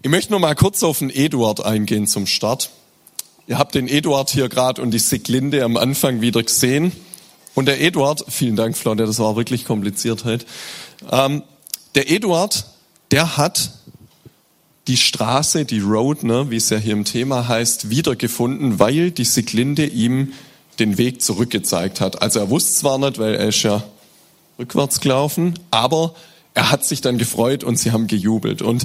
Ich möchte noch mal kurz auf den Eduard eingehen zum Start. Ihr habt den Eduard hier gerade und die Siglinde am Anfang wieder gesehen. Und der Eduard, vielen Dank, Flaude, das war wirklich kompliziert heute. Ähm, der Eduard, der hat die Straße, die Road, ne, wie es ja hier im Thema heißt, wiedergefunden, weil die Siglinde ihm den Weg zurückgezeigt hat. Also er wusste zwar nicht, weil er ist ja rückwärts gelaufen, aber er hat sich dann gefreut und sie haben gejubelt. Und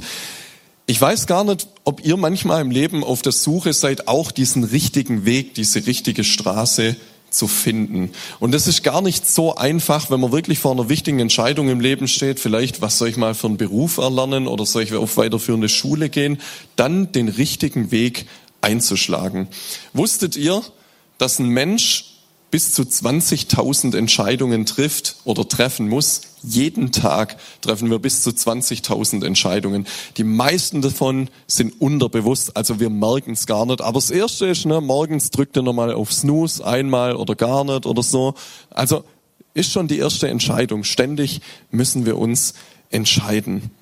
ich weiß gar nicht, ob ihr manchmal im Leben auf der Suche seid, auch diesen richtigen Weg, diese richtige Straße zu finden. Und das ist gar nicht so einfach, wenn man wirklich vor einer wichtigen Entscheidung im Leben steht, vielleicht, was soll ich mal für einen Beruf erlernen oder soll ich auf weiterführende Schule gehen, dann den richtigen Weg einzuschlagen. Wusstet ihr, dass ein Mensch bis zu 20.000 Entscheidungen trifft oder treffen muss. Jeden Tag treffen wir bis zu 20.000 Entscheidungen. Die meisten davon sind unterbewusst, also wir merken es gar nicht. Aber das Erste ist, ne, morgens drückt ihr nochmal auf Snooze, einmal oder gar nicht oder so. Also ist schon die erste Entscheidung. Ständig müssen wir uns entscheiden.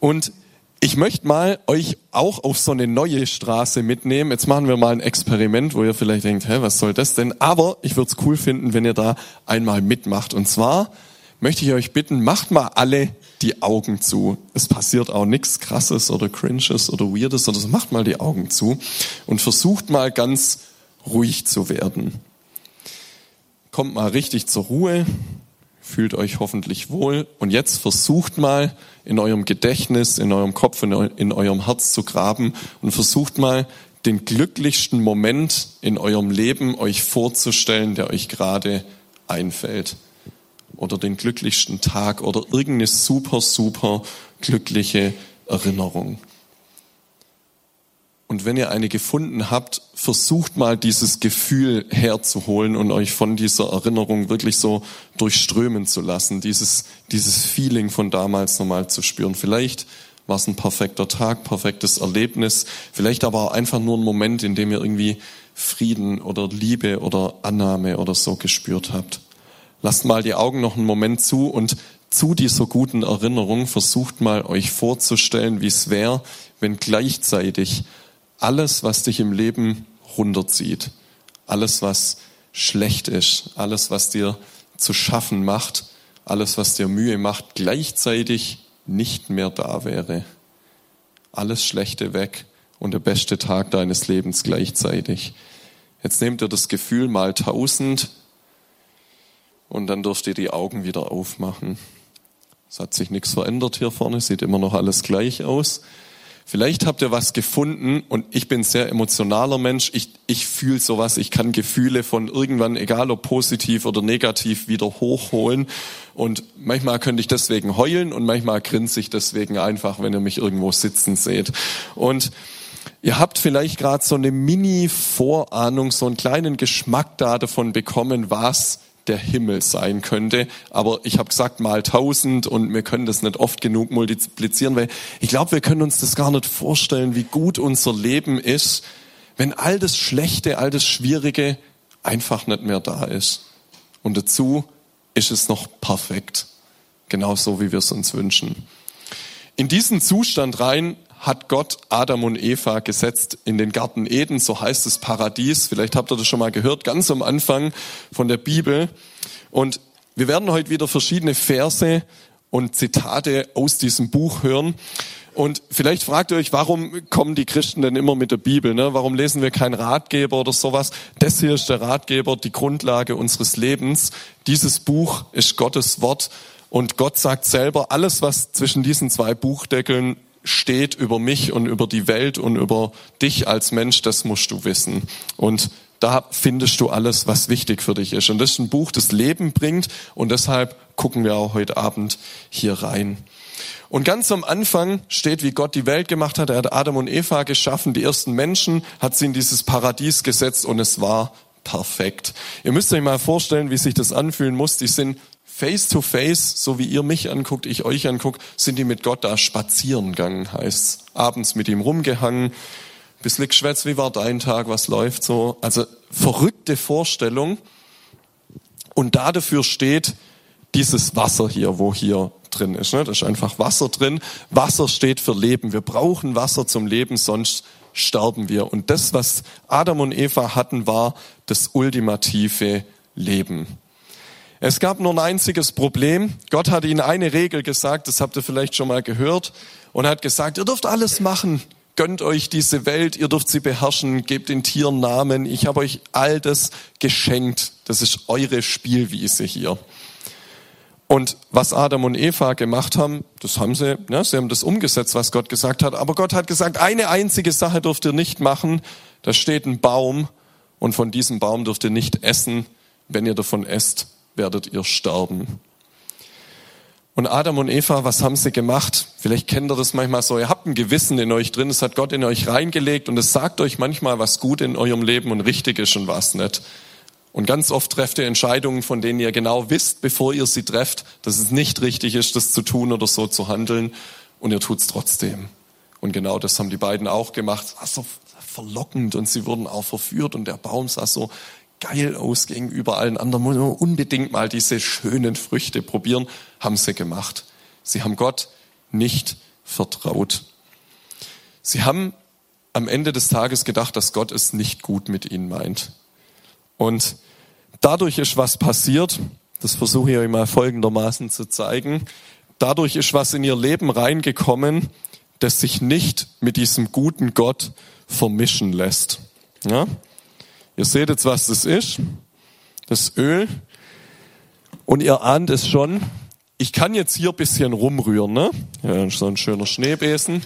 Und ich möchte mal euch auch auf so eine neue Straße mitnehmen. Jetzt machen wir mal ein Experiment, wo ihr vielleicht denkt, hä, was soll das denn? Aber ich würde es cool finden, wenn ihr da einmal mitmacht. Und zwar möchte ich euch bitten, macht mal alle die Augen zu. Es passiert auch nichts Krasses oder Cringes oder Weirdes oder so. Macht mal die Augen zu und versucht mal ganz ruhig zu werden. Kommt mal richtig zur Ruhe fühlt euch hoffentlich wohl. Und jetzt versucht mal in eurem Gedächtnis, in eurem Kopf, in eurem Herz zu graben und versucht mal den glücklichsten Moment in eurem Leben euch vorzustellen, der euch gerade einfällt. Oder den glücklichsten Tag oder irgendeine super, super glückliche Erinnerung. Und wenn ihr eine gefunden habt, versucht mal dieses Gefühl herzuholen und euch von dieser Erinnerung wirklich so durchströmen zu lassen, dieses, dieses Feeling von damals nochmal zu spüren. Vielleicht war es ein perfekter Tag, perfektes Erlebnis, vielleicht aber auch einfach nur ein Moment, in dem ihr irgendwie Frieden oder Liebe oder Annahme oder so gespürt habt. Lasst mal die Augen noch einen Moment zu und zu dieser guten Erinnerung versucht mal euch vorzustellen, wie es wäre, wenn gleichzeitig alles, was dich im Leben runterzieht, alles, was schlecht ist, alles, was dir zu schaffen macht, alles, was dir Mühe macht, gleichzeitig nicht mehr da wäre. Alles Schlechte weg und der beste Tag deines Lebens gleichzeitig. Jetzt nehmt ihr das Gefühl mal tausend und dann dürft ihr die Augen wieder aufmachen. Es hat sich nichts verändert hier vorne, sieht immer noch alles gleich aus. Vielleicht habt ihr was gefunden und ich bin sehr emotionaler Mensch. Ich, ich fühle sowas. Ich kann Gefühle von irgendwann, egal ob positiv oder negativ, wieder hochholen. Und manchmal könnte ich deswegen heulen und manchmal grinse ich deswegen einfach, wenn ihr mich irgendwo sitzen seht. Und Ihr habt vielleicht gerade so eine Mini-Vorahnung, so einen kleinen Geschmack da davon bekommen, was der Himmel sein könnte. Aber ich habe gesagt mal tausend und wir können das nicht oft genug multiplizieren, weil ich glaube, wir können uns das gar nicht vorstellen, wie gut unser Leben ist, wenn all das Schlechte, all das Schwierige einfach nicht mehr da ist. Und dazu ist es noch perfekt, genauso wie wir es uns wünschen. In diesen Zustand rein hat Gott Adam und Eva gesetzt in den Garten Eden, so heißt es Paradies. Vielleicht habt ihr das schon mal gehört, ganz am Anfang von der Bibel. Und wir werden heute wieder verschiedene Verse und Zitate aus diesem Buch hören. Und vielleicht fragt ihr euch, warum kommen die Christen denn immer mit der Bibel? Ne? Warum lesen wir keinen Ratgeber oder sowas? Das hier ist der Ratgeber, die Grundlage unseres Lebens. Dieses Buch ist Gottes Wort. Und Gott sagt selber, alles, was zwischen diesen zwei Buchdeckeln steht über mich und über die Welt und über dich als Mensch, das musst du wissen. Und da findest du alles, was wichtig für dich ist. Und das ist ein Buch, das Leben bringt. Und deshalb gucken wir auch heute Abend hier rein. Und ganz am Anfang steht, wie Gott die Welt gemacht hat. Er hat Adam und Eva geschaffen, die ersten Menschen, hat sie in dieses Paradies gesetzt und es war perfekt. Ihr müsst euch mal vorstellen, wie sich das anfühlen muss. Die sind face to face, so wie ihr mich anguckt, ich euch anguckt, sind die mit Gott da spazieren gegangen, heißt's. Abends mit ihm rumgehangen, bisschen geschwätzt, wie war dein Tag, was läuft so. Also verrückte Vorstellung. Und da dafür steht dieses Wasser hier, wo hier drin ist. Ne? Da ist einfach Wasser drin. Wasser steht für Leben. Wir brauchen Wasser zum Leben, sonst sterben wir. Und das, was Adam und Eva hatten, war das ultimative Leben. Es gab nur ein einziges Problem. Gott hat ihnen eine Regel gesagt, das habt ihr vielleicht schon mal gehört, und hat gesagt, ihr dürft alles machen, gönnt euch diese Welt, ihr dürft sie beherrschen, gebt den Tieren Namen, ich habe euch all das geschenkt. Das ist eure Spielwiese hier. Und was Adam und Eva gemacht haben, das haben sie, ne, sie haben das umgesetzt, was Gott gesagt hat. Aber Gott hat gesagt, eine einzige Sache dürft ihr nicht machen. Da steht ein Baum und von diesem Baum dürft ihr nicht essen. Wenn ihr davon esst, werdet ihr sterben. Und Adam und Eva, was haben sie gemacht? Vielleicht kennt ihr das manchmal so. Ihr habt ein Gewissen in euch drin, das hat Gott in euch reingelegt und es sagt euch manchmal, was gut in eurem Leben und richtig ist und was nicht. Und ganz oft trefft ihr Entscheidungen, von denen ihr genau wisst, bevor ihr sie trefft, dass es nicht richtig ist, das zu tun oder so zu handeln. Und ihr tut's trotzdem. Und genau das haben die beiden auch gemacht. Es war so verlockend und sie wurden auch verführt und der Baum sah so geil aus gegenüber allen anderen. Muss man unbedingt mal diese schönen Früchte probieren. Haben sie gemacht. Sie haben Gott nicht vertraut. Sie haben am Ende des Tages gedacht, dass Gott es nicht gut mit ihnen meint. Und dadurch ist was passiert. Das versuche ich euch mal folgendermaßen zu zeigen. Dadurch ist was in ihr Leben reingekommen, das sich nicht mit diesem guten Gott vermischen lässt. Ja? Ihr seht jetzt, was das ist. Das Öl. Und ihr ahnt es schon. Ich kann jetzt hier ein bisschen rumrühren. Ne? Ja, so ein schöner Schneebesen.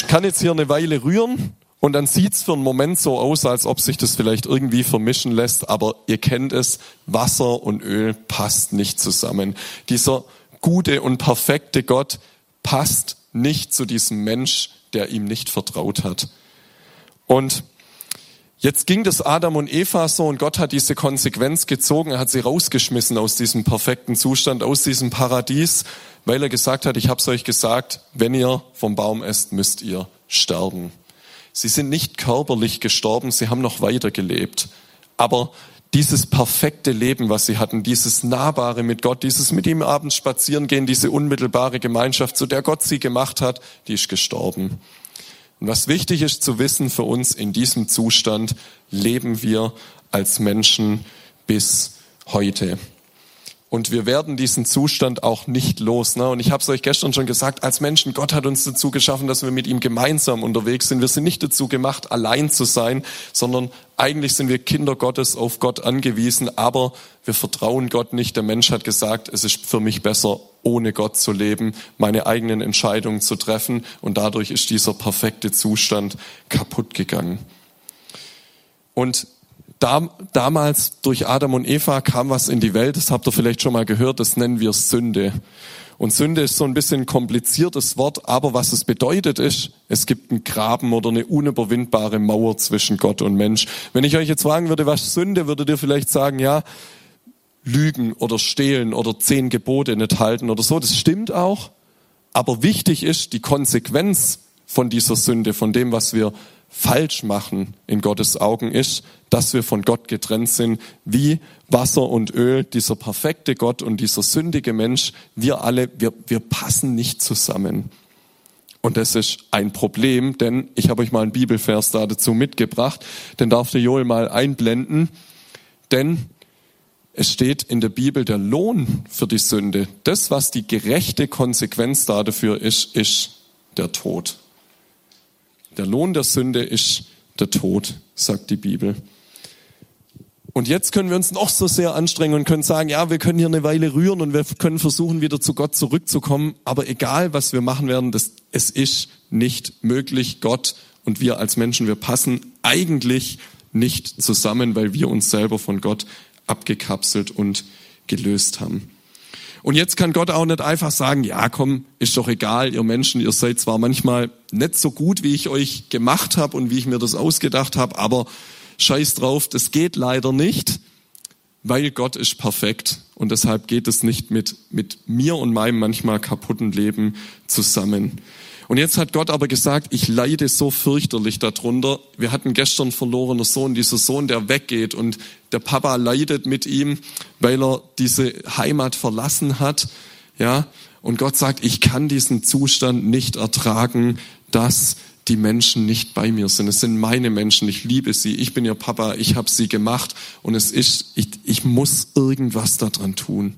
Ich kann jetzt hier eine Weile rühren und dann sieht's für einen Moment so aus, als ob sich das vielleicht irgendwie vermischen lässt. Aber ihr kennt es, Wasser und Öl passt nicht zusammen. Dieser gute und perfekte Gott passt nicht zu diesem Mensch, der ihm nicht vertraut hat. Und Jetzt ging das Adam und Eva so und Gott hat diese Konsequenz gezogen, er hat sie rausgeschmissen aus diesem perfekten Zustand, aus diesem Paradies, weil er gesagt hat, ich habe es euch gesagt, wenn ihr vom Baum esst, müsst ihr sterben. Sie sind nicht körperlich gestorben, sie haben noch weiter gelebt. Aber dieses perfekte Leben, was sie hatten, dieses Nahbare mit Gott, dieses mit ihm abends spazieren gehen, diese unmittelbare Gemeinschaft, zu der Gott sie gemacht hat, die ist gestorben. Und was wichtig ist zu wissen für uns, in diesem Zustand leben wir als Menschen bis heute. Und wir werden diesen Zustand auch nicht los. Ne? Und ich habe es euch gestern schon gesagt, als Menschen, Gott hat uns dazu geschaffen, dass wir mit ihm gemeinsam unterwegs sind. Wir sind nicht dazu gemacht, allein zu sein, sondern eigentlich sind wir Kinder Gottes auf Gott angewiesen, aber wir vertrauen Gott nicht. Der Mensch hat gesagt, es ist für mich besser, ohne Gott zu leben, meine eigenen Entscheidungen zu treffen. Und dadurch ist dieser perfekte Zustand kaputt gegangen. Und damals durch Adam und Eva kam was in die Welt, das habt ihr vielleicht schon mal gehört, das nennen wir Sünde. Und Sünde ist so ein bisschen ein kompliziertes Wort, aber was es bedeutet ist, es gibt einen Graben oder eine unüberwindbare Mauer zwischen Gott und Mensch. Wenn ich euch jetzt fragen würde, was Sünde, würdet ihr vielleicht sagen, ja, Lügen oder Stehlen oder zehn Gebote nicht halten oder so. Das stimmt auch. Aber wichtig ist die Konsequenz von dieser Sünde, von dem, was wir falsch machen in Gottes Augen ist, dass wir von Gott getrennt sind, wie Wasser und Öl, dieser perfekte Gott und dieser sündige Mensch, wir alle, wir, wir passen nicht zusammen. Und das ist ein Problem, denn ich habe euch mal einen Bibelvers da dazu mitgebracht, den darf der Joel mal einblenden, denn es steht in der Bibel der Lohn für die Sünde. Das, was die gerechte Konsequenz dafür ist, ist der Tod. Der Lohn der Sünde ist der Tod, sagt die Bibel. Und jetzt können wir uns noch so sehr anstrengen und können sagen, ja, wir können hier eine Weile rühren und wir können versuchen, wieder zu Gott zurückzukommen. Aber egal, was wir machen werden, das, es ist nicht möglich. Gott und wir als Menschen, wir passen eigentlich nicht zusammen, weil wir uns selber von Gott abgekapselt und gelöst haben. Und jetzt kann Gott auch nicht einfach sagen, ja, komm, ist doch egal, ihr Menschen, ihr seid zwar manchmal nicht so gut, wie ich euch gemacht habe und wie ich mir das ausgedacht habe, aber scheiß drauf, das geht leider nicht, weil Gott ist perfekt und deshalb geht es nicht mit, mit mir und meinem manchmal kaputten Leben zusammen. Und jetzt hat Gott aber gesagt, ich leide so fürchterlich darunter. Wir hatten gestern verlorener Sohn, dieser Sohn, der weggeht und der Papa leidet mit ihm, weil er diese Heimat verlassen hat. Ja, und Gott sagt, ich kann diesen Zustand nicht ertragen, dass die Menschen nicht bei mir sind. Es sind meine Menschen, ich liebe sie, ich bin ihr Papa, ich habe sie gemacht und es ist, ich, ich muss irgendwas daran tun.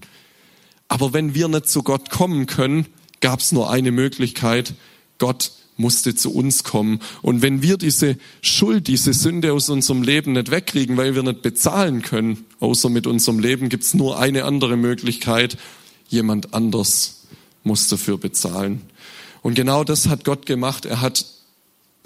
Aber wenn wir nicht zu Gott kommen können, gab es nur eine Möglichkeit, Gott musste zu uns kommen. Und wenn wir diese Schuld, diese Sünde aus unserem Leben nicht wegkriegen, weil wir nicht bezahlen können, außer mit unserem Leben, gibt es nur eine andere Möglichkeit. Jemand anders muss dafür bezahlen. Und genau das hat Gott gemacht. Er hat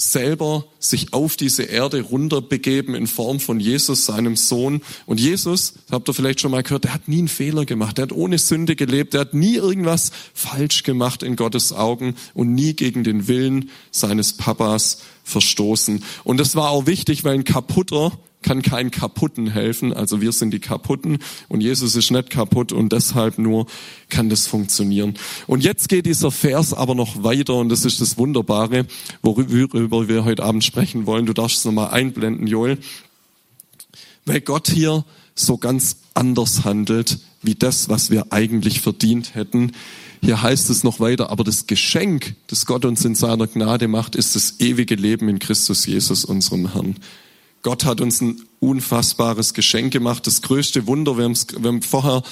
selber sich auf diese Erde runterbegeben in Form von Jesus, seinem Sohn. Und Jesus, habt ihr vielleicht schon mal gehört, der hat nie einen Fehler gemacht. Der hat ohne Sünde gelebt. Der hat nie irgendwas falsch gemacht in Gottes Augen und nie gegen den Willen seines Papas verstoßen. Und das war auch wichtig, weil ein kaputter kann kein Kaputten helfen. Also wir sind die Kaputten und Jesus ist nicht kaputt und deshalb nur kann das funktionieren. Und jetzt geht dieser Vers aber noch weiter und das ist das Wunderbare, worüber wir heute Abend sprechen wollen. Du darfst es nochmal einblenden, Joel. Weil Gott hier so ganz anders handelt, wie das, was wir eigentlich verdient hätten. Hier heißt es noch weiter, aber das Geschenk, das Gott uns in seiner Gnade macht, ist das ewige Leben in Christus Jesus, unserem Herrn. Gott hat uns ein unfassbares Geschenk gemacht, das größte Wunder. Wir, wir haben vorher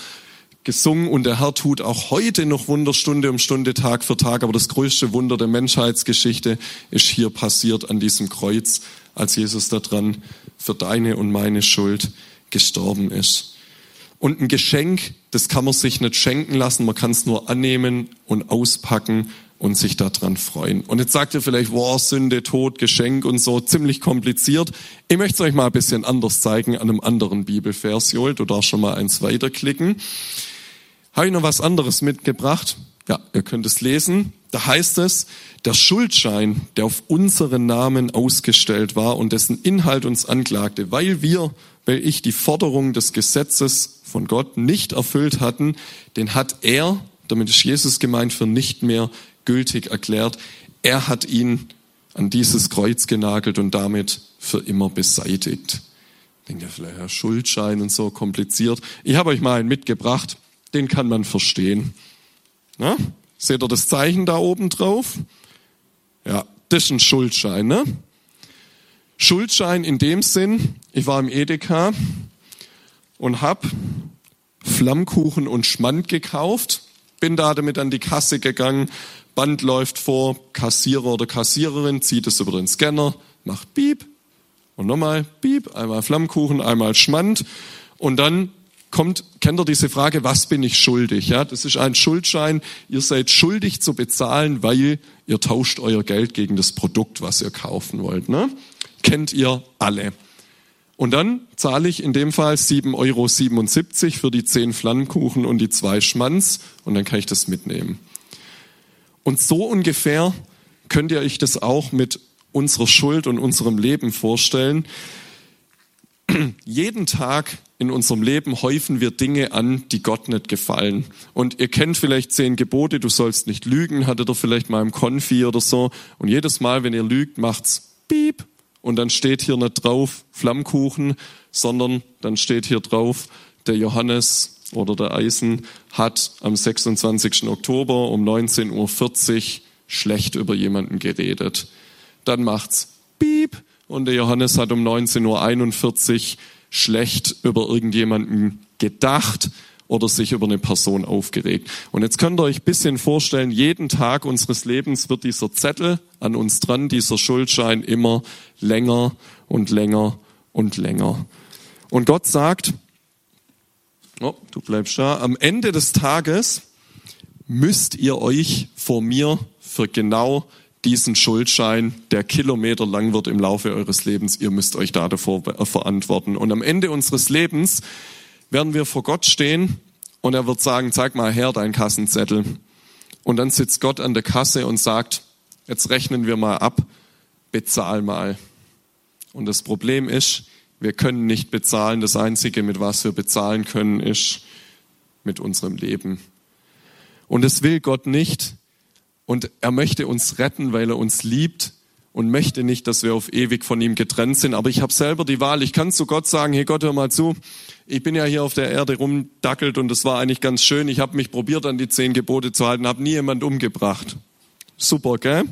gesungen und der Herr tut auch heute noch Wunder Stunde um Stunde, Tag für Tag. Aber das größte Wunder der Menschheitsgeschichte ist hier passiert an diesem Kreuz, als Jesus daran für deine und meine Schuld gestorben ist. Und ein Geschenk, das kann man sich nicht schenken lassen, man kann es nur annehmen und auspacken und sich daran freuen. Und jetzt sagt ihr vielleicht, wow, Sünde, Tod, Geschenk und so, ziemlich kompliziert. Ich möchte es euch mal ein bisschen anders zeigen an einem anderen Bibelvers. Joel, du darfst schon mal eins weiterklicken. Habe ich noch was anderes mitgebracht? Ja, ihr könnt es lesen. Da heißt es, der Schuldschein, der auf unseren Namen ausgestellt war und dessen Inhalt uns anklagte, weil wir, weil ich die Forderung des Gesetzes von Gott nicht erfüllt hatten, den hat er, damit ist Jesus gemeint, für nicht mehr gültig erklärt. Er hat ihn an dieses Kreuz genagelt und damit für immer beseitigt. Denkt ihr vielleicht, ja, Schuldschein und so kompliziert. Ich habe euch mal einen mitgebracht, den kann man verstehen. Na? Seht ihr das Zeichen da oben drauf? Ja, das ist ein Schuldschein. Ne? Schuldschein in dem Sinn, ich war im Edeka und habe Flammkuchen und Schmand gekauft, bin da damit an die Kasse gegangen, Band läuft vor, Kassierer oder Kassiererin zieht es über den Scanner, macht Piep und nochmal Piep, einmal Flammkuchen, einmal Schmand und dann kommt, kennt ihr diese Frage, was bin ich schuldig? Ja, das ist ein Schuldschein. Ihr seid schuldig zu bezahlen, weil ihr tauscht euer Geld gegen das Produkt, was ihr kaufen wollt. Ne? Kennt ihr alle. Und dann zahle ich in dem Fall 7,77 Euro für die 10 Flammkuchen und die zwei Schmanz und dann kann ich das mitnehmen. Und so ungefähr könnt ihr euch das auch mit unserer Schuld und unserem Leben vorstellen. Jeden Tag in unserem Leben häufen wir Dinge an, die Gott nicht gefallen. Und ihr kennt vielleicht zehn Gebote, du sollst nicht lügen, hattet ihr vielleicht mal im Konfi oder so. Und jedes Mal, wenn ihr lügt, macht's piep. Und dann steht hier nicht drauf Flammkuchen, sondern dann steht hier drauf, der Johannes oder der Eisen hat am 26. Oktober um 19.40 Uhr schlecht über jemanden geredet. Dann macht's Piep und der Johannes hat um 19.41 Uhr schlecht über irgendjemanden gedacht oder sich über eine Person aufgeregt. Und jetzt könnt ihr euch ein bisschen vorstellen, jeden Tag unseres Lebens wird dieser Zettel an uns dran, dieser Schuldschein immer länger und länger und länger. Und Gott sagt, Oh, du bleibst da. Am Ende des Tages müsst ihr euch vor mir für genau diesen Schuldschein, der Kilometer lang wird im Laufe eures Lebens, ihr müsst euch da davor verantworten. Und am Ende unseres Lebens werden wir vor Gott stehen und er wird sagen, zeig mal her deinen Kassenzettel. Und dann sitzt Gott an der Kasse und sagt, jetzt rechnen wir mal ab, bezahl mal. Und das Problem ist, wir können nicht bezahlen. Das Einzige, mit was wir bezahlen können, ist mit unserem Leben. Und es will Gott nicht. Und er möchte uns retten, weil er uns liebt. Und möchte nicht, dass wir auf ewig von ihm getrennt sind. Aber ich habe selber die Wahl. Ich kann zu Gott sagen, hey Gott, hör mal zu. Ich bin ja hier auf der Erde rumdackelt und es war eigentlich ganz schön. Ich habe mich probiert, an die zehn Gebote zu halten, habe nie jemand umgebracht. Super, gell?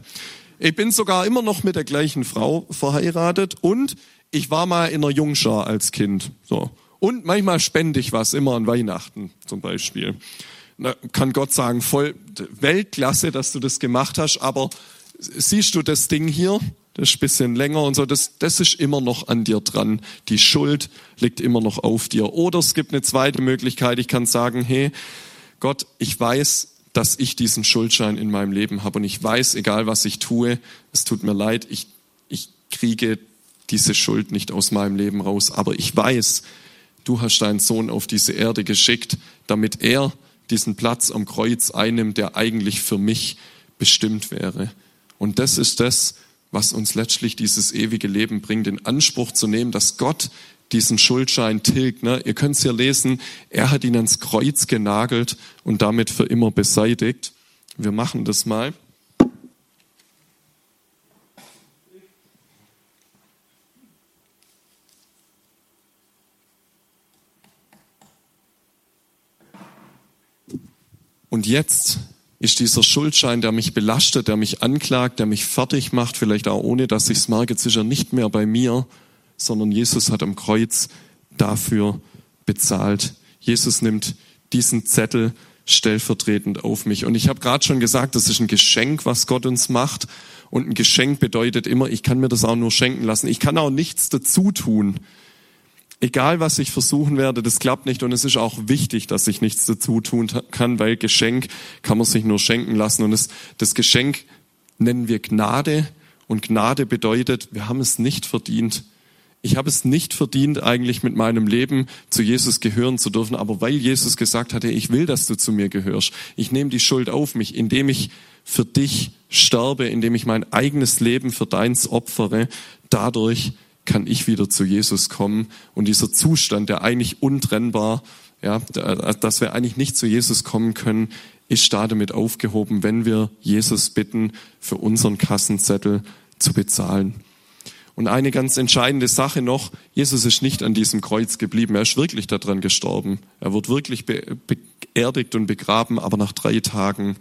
Ich bin sogar immer noch mit der gleichen Frau verheiratet und ich war mal in einer Jungschar als Kind. So. Und manchmal spende ich was, immer an Weihnachten zum Beispiel. Da kann Gott sagen, voll Weltklasse, dass du das gemacht hast, aber siehst du das Ding hier? Das ist ein bisschen länger und so, das, das ist immer noch an dir dran. Die Schuld liegt immer noch auf dir. Oder es gibt eine zweite Möglichkeit, ich kann sagen, hey, Gott, ich weiß, dass ich diesen Schuldschein in meinem Leben habe und ich weiß, egal was ich tue, es tut mir leid, ich, ich kriege diese Schuld nicht aus meinem Leben raus, aber ich weiß, du hast deinen Sohn auf diese Erde geschickt, damit er diesen Platz am Kreuz einnimmt, der eigentlich für mich bestimmt wäre. Und das ist das, was uns letztlich dieses ewige Leben bringt, in Anspruch zu nehmen, dass Gott diesen Schuldschein tilgt. Ne? Ihr könnt es hier lesen, er hat ihn ans Kreuz genagelt und damit für immer beseitigt. Wir machen das mal. Und jetzt ist dieser Schuldschein, der mich belastet, der mich anklagt, der mich fertig macht, vielleicht auch ohne, dass ich es merke, jetzt ist nicht mehr bei mir, sondern Jesus hat am Kreuz dafür bezahlt. Jesus nimmt diesen Zettel stellvertretend auf mich. Und ich habe gerade schon gesagt, das ist ein Geschenk, was Gott uns macht. Und ein Geschenk bedeutet immer, ich kann mir das auch nur schenken lassen. Ich kann auch nichts dazu tun. Egal, was ich versuchen werde, das klappt nicht. Und es ist auch wichtig, dass ich nichts dazu tun kann, weil Geschenk kann man sich nur schenken lassen. Und das, das Geschenk nennen wir Gnade. Und Gnade bedeutet, wir haben es nicht verdient ich habe es nicht verdient, eigentlich mit meinem Leben zu Jesus gehören zu dürfen, aber weil Jesus gesagt hatte, ich will, dass du zu mir gehörst, ich nehme die Schuld auf mich, indem ich für dich sterbe, indem ich mein eigenes Leben für deins opfere, dadurch kann ich wieder zu Jesus kommen und dieser Zustand, der eigentlich untrennbar, ja, dass wir eigentlich nicht zu Jesus kommen können, ist da damit aufgehoben, wenn wir Jesus bitten, für unseren Kassenzettel zu bezahlen. Und eine ganz entscheidende Sache noch, Jesus ist nicht an diesem Kreuz geblieben, er ist wirklich daran gestorben. Er wird wirklich beerdigt und begraben, aber nach drei Tagen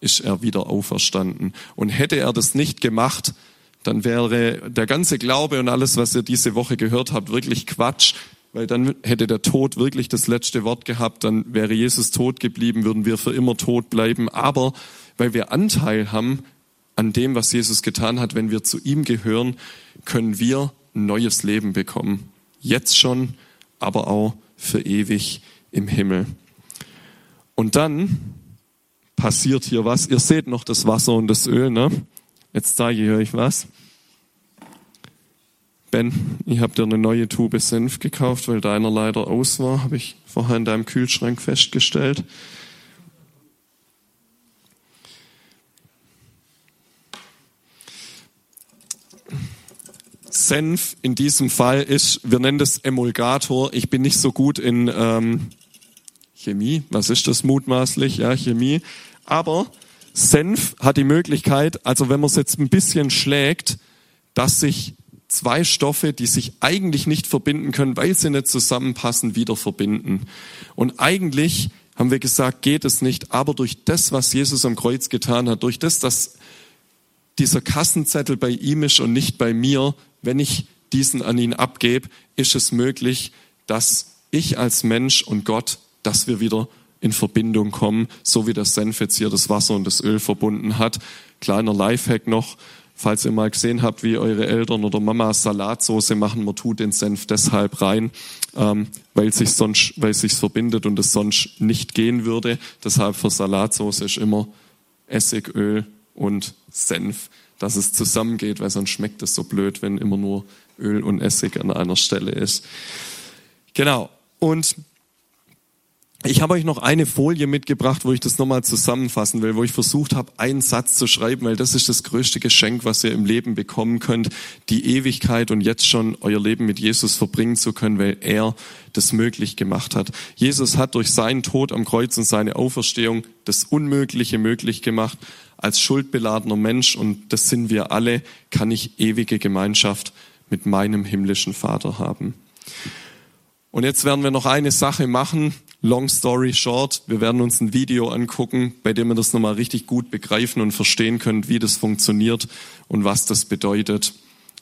ist er wieder auferstanden. Und hätte er das nicht gemacht, dann wäre der ganze Glaube und alles, was ihr diese Woche gehört habt, wirklich Quatsch, weil dann hätte der Tod wirklich das letzte Wort gehabt, dann wäre Jesus tot geblieben, würden wir für immer tot bleiben. Aber weil wir Anteil haben an dem, was Jesus getan hat, wenn wir zu ihm gehören, können wir ein neues Leben bekommen. Jetzt schon, aber auch für ewig im Himmel. Und dann passiert hier was. Ihr seht noch das Wasser und das Öl, ne? Jetzt zeige ich euch was. Ben, ich habe dir eine neue Tube Senf gekauft, weil deiner leider aus war, habe ich vorher in deinem Kühlschrank festgestellt. Senf in diesem Fall ist, wir nennen das Emulgator. Ich bin nicht so gut in ähm, Chemie. Was ist das mutmaßlich? Ja, Chemie. Aber Senf hat die Möglichkeit, also wenn man es jetzt ein bisschen schlägt, dass sich zwei Stoffe, die sich eigentlich nicht verbinden können, weil sie nicht zusammenpassen, wieder verbinden. Und eigentlich haben wir gesagt, geht es nicht, aber durch das, was Jesus am Kreuz getan hat, durch das, dass dieser Kassenzettel bei ihm ist und nicht bei mir, wenn ich diesen an ihn abgebe, ist es möglich, dass ich als Mensch und Gott, dass wir wieder in Verbindung kommen, so wie das Senf jetzt hier das Wasser und das Öl verbunden hat. Kleiner Lifehack noch, falls ihr mal gesehen habt, wie eure Eltern oder Mama Salatsauce machen, man tut den Senf deshalb rein, ähm, weil sich sonst, weil sich verbindet und es sonst nicht gehen würde. Deshalb für Salatsauce ist immer Essigöl und Senf dass es zusammengeht, weil sonst schmeckt es so blöd, wenn immer nur Öl und Essig an einer Stelle ist. Genau. Und ich habe euch noch eine Folie mitgebracht, wo ich das nochmal zusammenfassen will, wo ich versucht habe, einen Satz zu schreiben, weil das ist das größte Geschenk, was ihr im Leben bekommen könnt, die Ewigkeit und jetzt schon euer Leben mit Jesus verbringen zu können, weil er das möglich gemacht hat. Jesus hat durch seinen Tod am Kreuz und seine Auferstehung das Unmögliche möglich gemacht. als schuldbeladener Mensch, und das sind wir alle, kann ich ewige Gemeinschaft mit meinem himmlischen Vater haben. Und jetzt werden wir noch eine Sache machen. Long story short, wir werden uns ein Video angucken, bei dem wir das nochmal richtig gut begreifen und verstehen könnt, wie das funktioniert und was das bedeutet.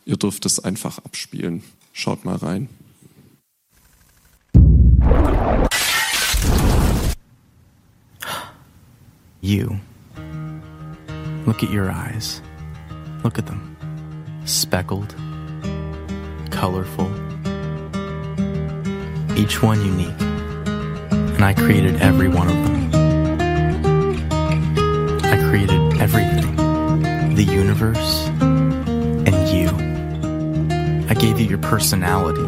Ihr dürft es einfach abspielen. Schaut mal rein. You. Look at your eyes. Look at them. Speckled, colorful, each one unique. I created every one of them. I created everything the universe and you. I gave you your personality.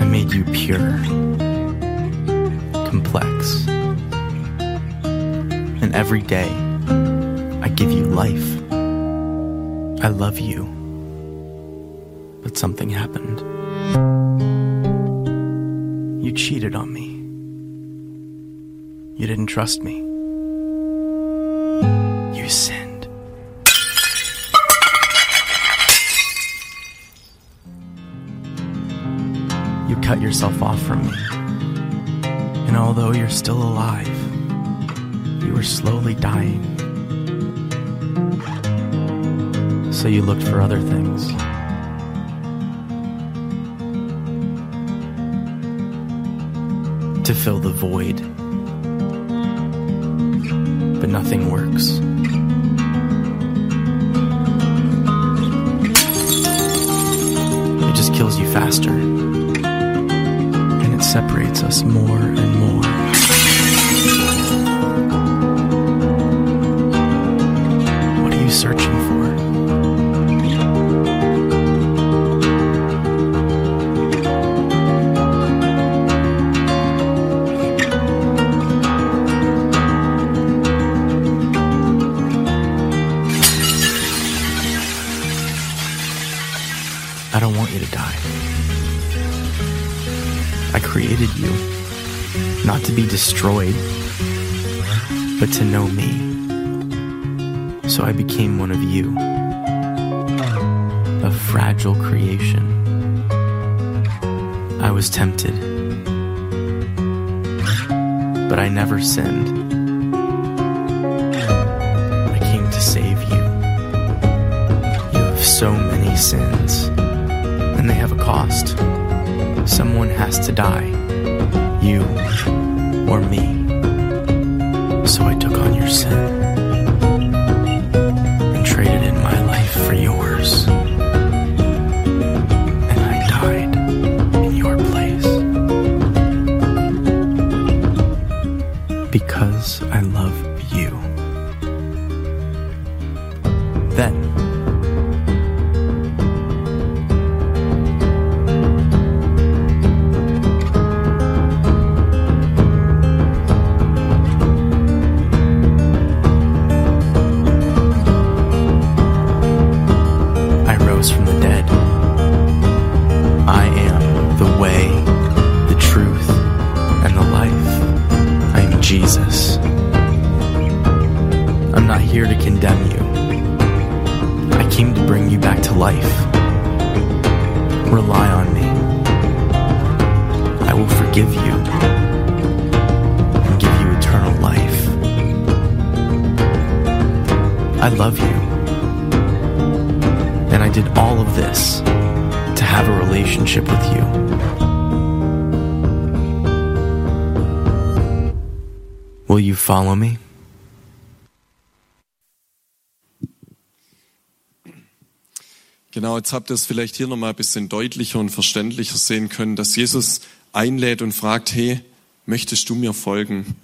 I made you pure, complex. And every day, I give you life. I love you. But something happened. You cheated on me. You didn't trust me. You sinned. You cut yourself off from me. And although you're still alive, you were slowly dying. So you looked for other things. Fill the void. But nothing works. It just kills you faster. And it separates us more and more. To be destroyed, but to know me. So I became one of you, a fragile creation. I was tempted, but I never sinned. I came to save you. You have so many sins, and they have a cost. Someone has to die, you or me. So I took on your sin and traded in my life for yours. Genau, jetzt habt ihr es vielleicht hier nochmal ein bisschen deutlicher und verständlicher sehen können, dass Jesus einlädt und fragt, hey, möchtest du mir folgen?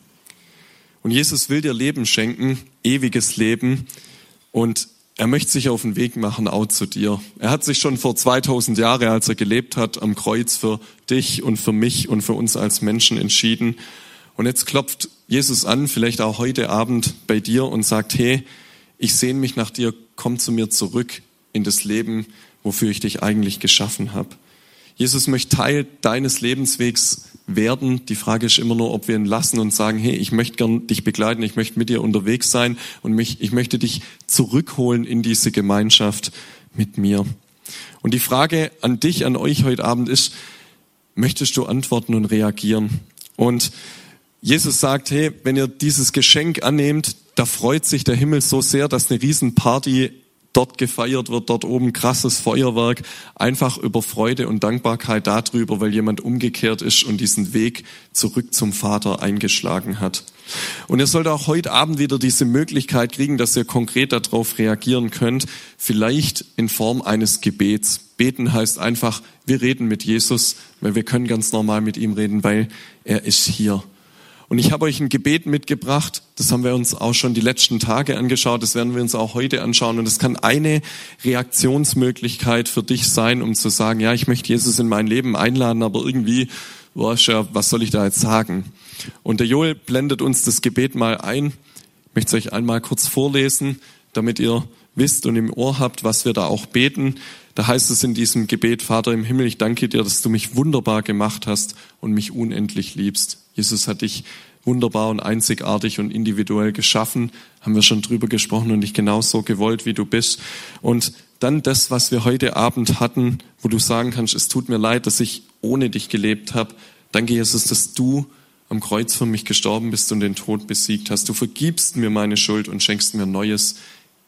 Und Jesus will dir Leben schenken, ewiges Leben. Und er möchte sich auf den Weg machen, auch zu dir. Er hat sich schon vor 2000 Jahren, als er gelebt hat, am Kreuz für dich und für mich und für uns als Menschen entschieden. Und jetzt klopft Jesus an, vielleicht auch heute Abend bei dir und sagt, hey, ich sehne mich nach dir, komm zu mir zurück in das Leben, wofür ich dich eigentlich geschaffen habe. Jesus möchte Teil deines Lebenswegs werden. Die Frage ist immer nur, ob wir ihn lassen und sagen, hey, ich möchte gern dich begleiten, ich möchte mit dir unterwegs sein und mich, ich möchte dich zurückholen in diese Gemeinschaft mit mir. Und die Frage an dich, an euch heute Abend ist, möchtest du antworten und reagieren? Und Jesus sagt, hey, wenn ihr dieses Geschenk annehmt, da freut sich der Himmel so sehr, dass eine Riesenparty dort gefeiert wird, dort oben krasses Feuerwerk, einfach über Freude und Dankbarkeit darüber, weil jemand umgekehrt ist und diesen Weg zurück zum Vater eingeschlagen hat. Und ihr sollt auch heute Abend wieder diese Möglichkeit kriegen, dass ihr konkret darauf reagieren könnt, vielleicht in Form eines Gebets. Beten heißt einfach, wir reden mit Jesus, weil wir können ganz normal mit ihm reden, weil er ist hier. Und ich habe euch ein Gebet mitgebracht, das haben wir uns auch schon die letzten Tage angeschaut, das werden wir uns auch heute anschauen. Und es kann eine Reaktionsmöglichkeit für dich sein, um zu sagen, ja, ich möchte Jesus in mein Leben einladen, aber irgendwie, was soll ich da jetzt sagen? Und der Joel blendet uns das Gebet mal ein. Ich möchte es euch einmal kurz vorlesen, damit ihr wisst und im Ohr habt, was wir da auch beten. Da heißt es in diesem Gebet, Vater im Himmel, ich danke dir, dass du mich wunderbar gemacht hast und mich unendlich liebst. Jesus hat dich wunderbar und einzigartig und individuell geschaffen, haben wir schon drüber gesprochen und dich genauso gewollt, wie du bist. Und dann das, was wir heute Abend hatten, wo du sagen kannst, es tut mir leid, dass ich ohne dich gelebt habe. Danke, Jesus, dass du am Kreuz für mich gestorben bist und den Tod besiegt hast. Du vergibst mir meine Schuld und schenkst mir neues,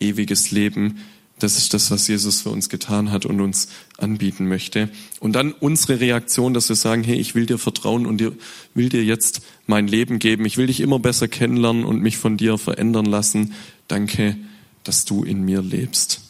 ewiges Leben. Das ist das, was Jesus für uns getan hat und uns anbieten möchte. Und dann unsere Reaktion, dass wir sagen, hey, ich will dir vertrauen und dir, will dir jetzt mein Leben geben. Ich will dich immer besser kennenlernen und mich von dir verändern lassen. Danke, dass du in mir lebst.